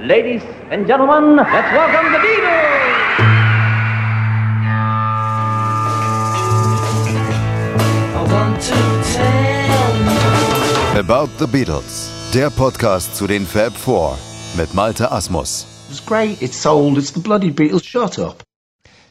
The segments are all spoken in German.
Ladies and gentlemen, let's welcome the Beatles! About the Beatles, der Podcast zu den Fab Four mit Malte Asmus. It's great, it's sold, it's the bloody Beatles, shut up.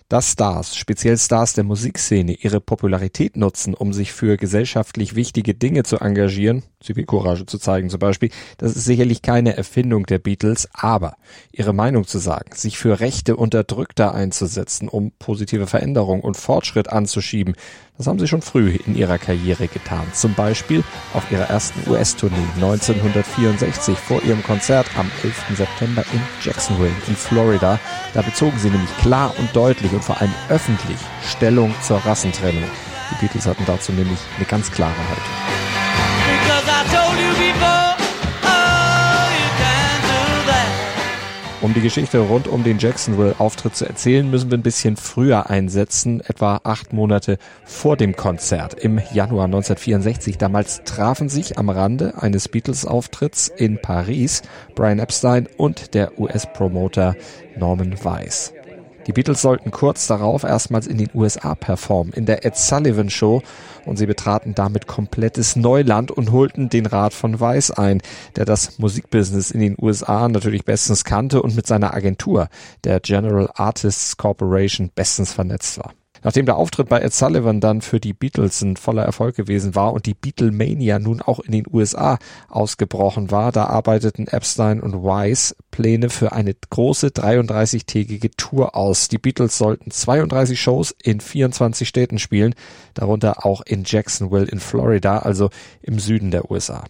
Dass Stars, speziell Stars der Musikszene, ihre Popularität nutzen, um sich für gesellschaftlich wichtige Dinge zu engagieren, Zivilcourage zu zeigen zum Beispiel, das ist sicherlich keine Erfindung der Beatles, aber ihre Meinung zu sagen, sich für Rechte Unterdrückter einzusetzen, um positive Veränderung und Fortschritt anzuschieben, das haben sie schon früh in ihrer Karriere getan. Zum Beispiel auf ihrer ersten US-Tournee 1964 vor ihrem Konzert am 11. September in Jacksonville in Florida. Da bezogen sie nämlich klar und deutlich und vor allem öffentlich Stellung zur Rassentrennung. Die Beatles hatten dazu nämlich eine ganz klare Haltung. Die Geschichte rund um den Jacksonville-Auftritt zu erzählen, müssen wir ein bisschen früher einsetzen, etwa acht Monate vor dem Konzert im Januar 1964. Damals trafen sich am Rande eines Beatles-Auftritts in Paris Brian Epstein und der US-Promoter Norman Weiss. Die Beatles sollten kurz darauf erstmals in den USA performen, in der Ed Sullivan Show, und sie betraten damit komplettes Neuland und holten den Rat von Weiss ein, der das Musikbusiness in den USA natürlich bestens kannte und mit seiner Agentur, der General Artists Corporation, bestens vernetzt war. Nachdem der Auftritt bei Ed Sullivan dann für die Beatles ein voller Erfolg gewesen war und die Beatlemania nun auch in den USA ausgebrochen war, da arbeiteten Epstein und Weiss Pläne für eine große 33-tägige Tour aus. Die Beatles sollten 32 Shows in 24 Städten spielen, darunter auch in Jacksonville in Florida, also im Süden der USA.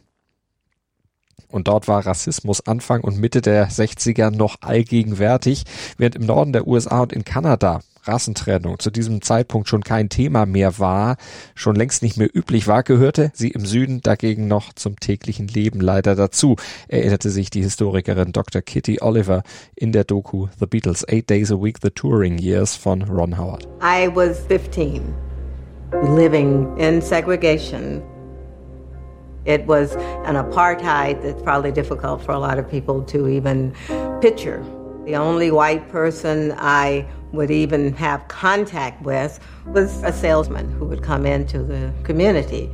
Und dort war Rassismus Anfang und Mitte der 60er noch allgegenwärtig, während im Norden der USA und in Kanada Rassentrennung zu diesem Zeitpunkt schon kein Thema mehr war, schon längst nicht mehr üblich war, gehörte sie im Süden dagegen noch zum täglichen Leben leider dazu, erinnerte sich die Historikerin Dr. Kitty Oliver in der Doku The Beatles Eight Days a Week The Touring Years von Ron Howard. I was 15, living in segregation. It was an apartheid that's probably difficult for a lot of people to even picture. The only white person I would even have contact with was a salesman who would come into the community.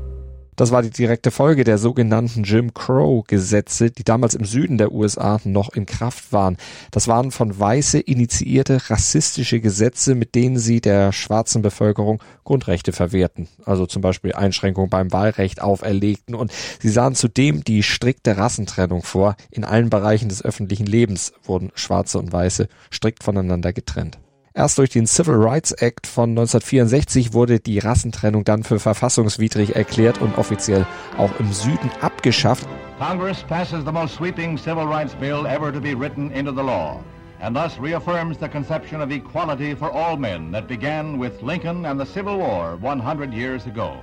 Das war die direkte Folge der sogenannten Jim Crow-Gesetze, die damals im Süden der USA noch in Kraft waren. Das waren von Weiße initiierte rassistische Gesetze, mit denen sie der schwarzen Bevölkerung Grundrechte verwehrten, also zum Beispiel Einschränkungen beim Wahlrecht auferlegten. Und sie sahen zudem die strikte Rassentrennung vor. In allen Bereichen des öffentlichen Lebens wurden Schwarze und Weiße strikt voneinander getrennt. Erst durch den Civil Rights Act von 1964 wurde die Rassentrennung dann für verfassungswidrig erklärt und offiziell auch im Süden abgeschafft. Congress passes the most sweeping civil rights bill ever to be written into the law and thus reaffirms the conception of equality for all men that began with Lincoln and the Civil War 100 years ago.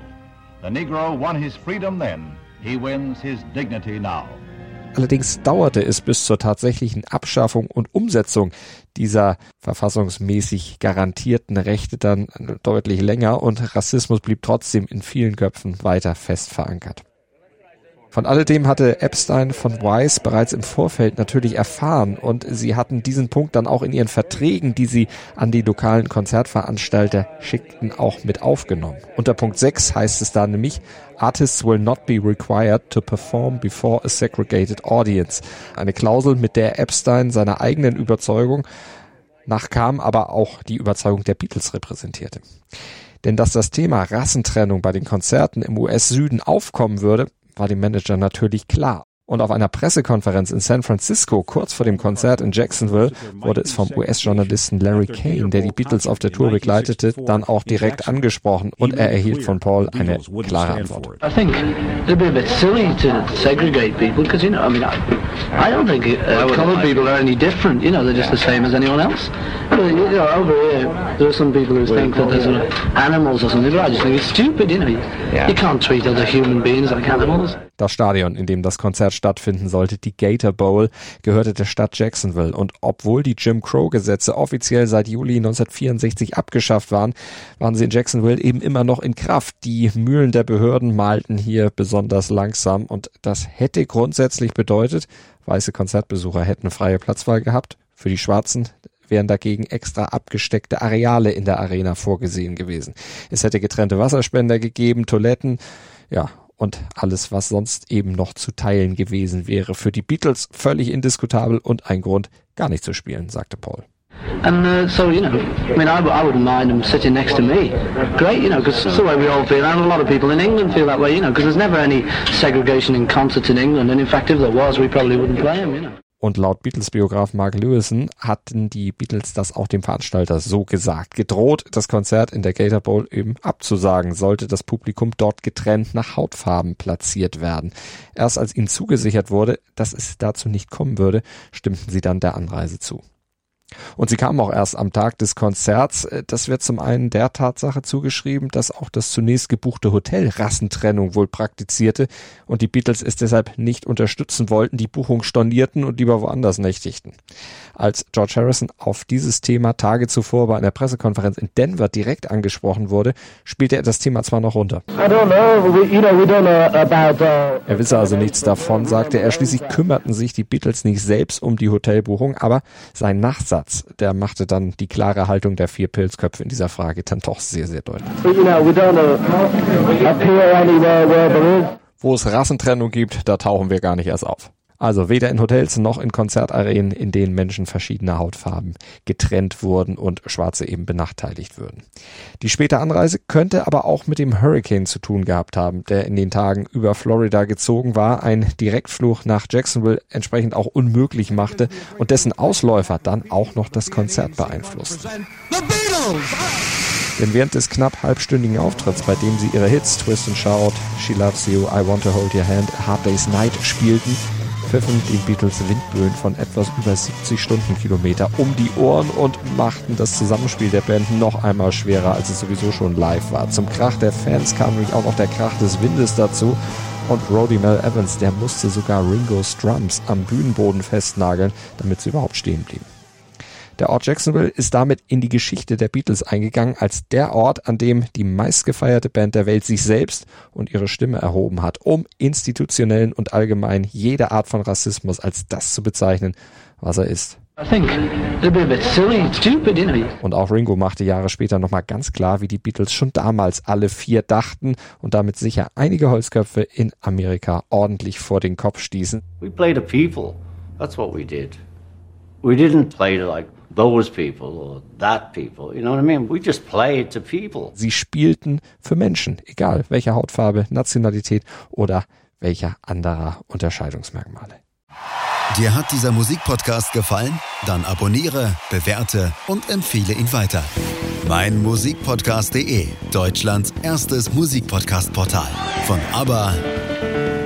The Negro won his freedom then. He wins his dignity now. Allerdings dauerte es bis zur tatsächlichen Abschaffung und Umsetzung dieser verfassungsmäßig garantierten Rechte dann deutlich länger und Rassismus blieb trotzdem in vielen Köpfen weiter fest verankert. Von alledem hatte Epstein von Weiss bereits im Vorfeld natürlich erfahren und sie hatten diesen Punkt dann auch in ihren Verträgen, die sie an die lokalen Konzertveranstalter schickten, auch mit aufgenommen. Unter Punkt 6 heißt es da nämlich, Artists will not be required to perform before a segregated audience. Eine Klausel, mit der Epstein seiner eigenen Überzeugung nachkam, aber auch die Überzeugung der Beatles repräsentierte. Denn dass das Thema Rassentrennung bei den Konzerten im US-Süden aufkommen würde, war dem Manager natürlich klar. Und auf einer Pressekonferenz in San Francisco kurz vor dem Konzert in Jacksonville wurde es vom US-Journalisten Larry Kane, der die Beatles auf der Tour begleitete, dann auch direkt angesprochen und er erhielt von Paul eine klare Antwort. I think it'd be a bit silly to segregate people because you know, I mean, I, I don't think uh, colored people are any different. You know, they're just the same as anyone else. But, you know, over here, there are some people who think that they're sort of animals or something. But I just think it's stupid. You know, you, you can't treat other human beings like animals. Das Stadion, in dem das Konzert stattfinden sollte, die Gator Bowl, gehörte der Stadt Jacksonville. Und obwohl die Jim Crow-Gesetze offiziell seit Juli 1964 abgeschafft waren, waren sie in Jacksonville eben immer noch in Kraft. Die Mühlen der Behörden malten hier besonders langsam und das hätte grundsätzlich bedeutet, weiße Konzertbesucher hätten freie Platzwahl gehabt. Für die Schwarzen wären dagegen extra abgesteckte Areale in der Arena vorgesehen gewesen. Es hätte getrennte Wasserspender gegeben, Toiletten, ja, und alles, was sonst eben noch zu teilen gewesen wäre. Für die Beatles völlig indiskutabel und ein Grund, gar nicht zu spielen, sagte Paul. And uh, so, you know, I mean, I, I wouldn't mind them sitting next to me. Great, you know, because it's the way we all feel. And a lot of people in England feel that way, you know, because there's never any segregation in concerts in England. And in fact, if there was, we probably wouldn't play them, you know. Und laut Beatles-Biograf Mark Lewison hatten die Beatles das auch dem Veranstalter so gesagt. Gedroht, das Konzert in der Gator Bowl eben abzusagen, sollte das Publikum dort getrennt nach Hautfarben platziert werden. Erst als ihnen zugesichert wurde, dass es dazu nicht kommen würde, stimmten sie dann der Anreise zu. Und sie kam auch erst am Tag des Konzerts. Das wird zum einen der Tatsache zugeschrieben, dass auch das zunächst gebuchte Hotel Rassentrennung wohl praktizierte und die Beatles es deshalb nicht unterstützen wollten, die Buchung stornierten und lieber woanders nächtigten. Als George Harrison auf dieses Thema Tage zuvor bei einer Pressekonferenz in Denver direkt angesprochen wurde, spielte er das Thema zwar noch runter. Er wisse also nichts davon, sagte er. Schließlich kümmerten sich die Beatles nicht selbst um die Hotelbuchung, aber sein Nachsatz, der machte dann die klare Haltung der vier Pilzköpfe in dieser Frage dann doch sehr, sehr deutlich. Wo es Rassentrennung gibt, da tauchen wir gar nicht erst auf. Also weder in Hotels noch in Konzertarenen, in denen Menschen verschiedener Hautfarben getrennt wurden und Schwarze eben benachteiligt würden. Die späte Anreise könnte aber auch mit dem Hurricane zu tun gehabt haben, der in den Tagen über Florida gezogen war, ein Direktflug nach Jacksonville entsprechend auch unmöglich machte und dessen Ausläufer dann auch noch das Konzert beeinflussten. Denn während des knapp halbstündigen Auftritts, bei dem sie ihre Hits Twist and Shout, She Loves You, I Want to Hold Your Hand, Hard Day's Night spielten, pfiffen den Beatles Windböen von etwas über 70 Stundenkilometer um die Ohren und machten das Zusammenspiel der Band noch einmal schwerer, als es sowieso schon live war. Zum Krach der Fans kam nämlich auch noch der Krach des Windes dazu und Roddy Mel Evans, der musste sogar Ringo's Drums am Bühnenboden festnageln, damit sie überhaupt stehen blieben. Der Ort Jacksonville ist damit in die Geschichte der Beatles eingegangen als der Ort, an dem die meistgefeierte Band der Welt sich selbst und ihre Stimme erhoben hat, um institutionellen und allgemein jede Art von Rassismus als das zu bezeichnen, was er ist. Und auch Ringo machte Jahre später nochmal ganz klar, wie die Beatles schon damals alle vier dachten und damit sicher einige Holzköpfe in Amerika ordentlich vor den Kopf stießen. We played the people. That's what we did. We didn't play like those people or that people. You know what I mean? We just played to people. Sie spielten für Menschen, egal welcher Hautfarbe, Nationalität oder welcher anderer Unterscheidungsmerkmale. Dir hat dieser Musikpodcast gefallen? Dann abonniere, bewerte und empfehle ihn weiter. Mein Musikpodcast.de, Deutschlands erstes Musikpodcast-Portal. Von ABBA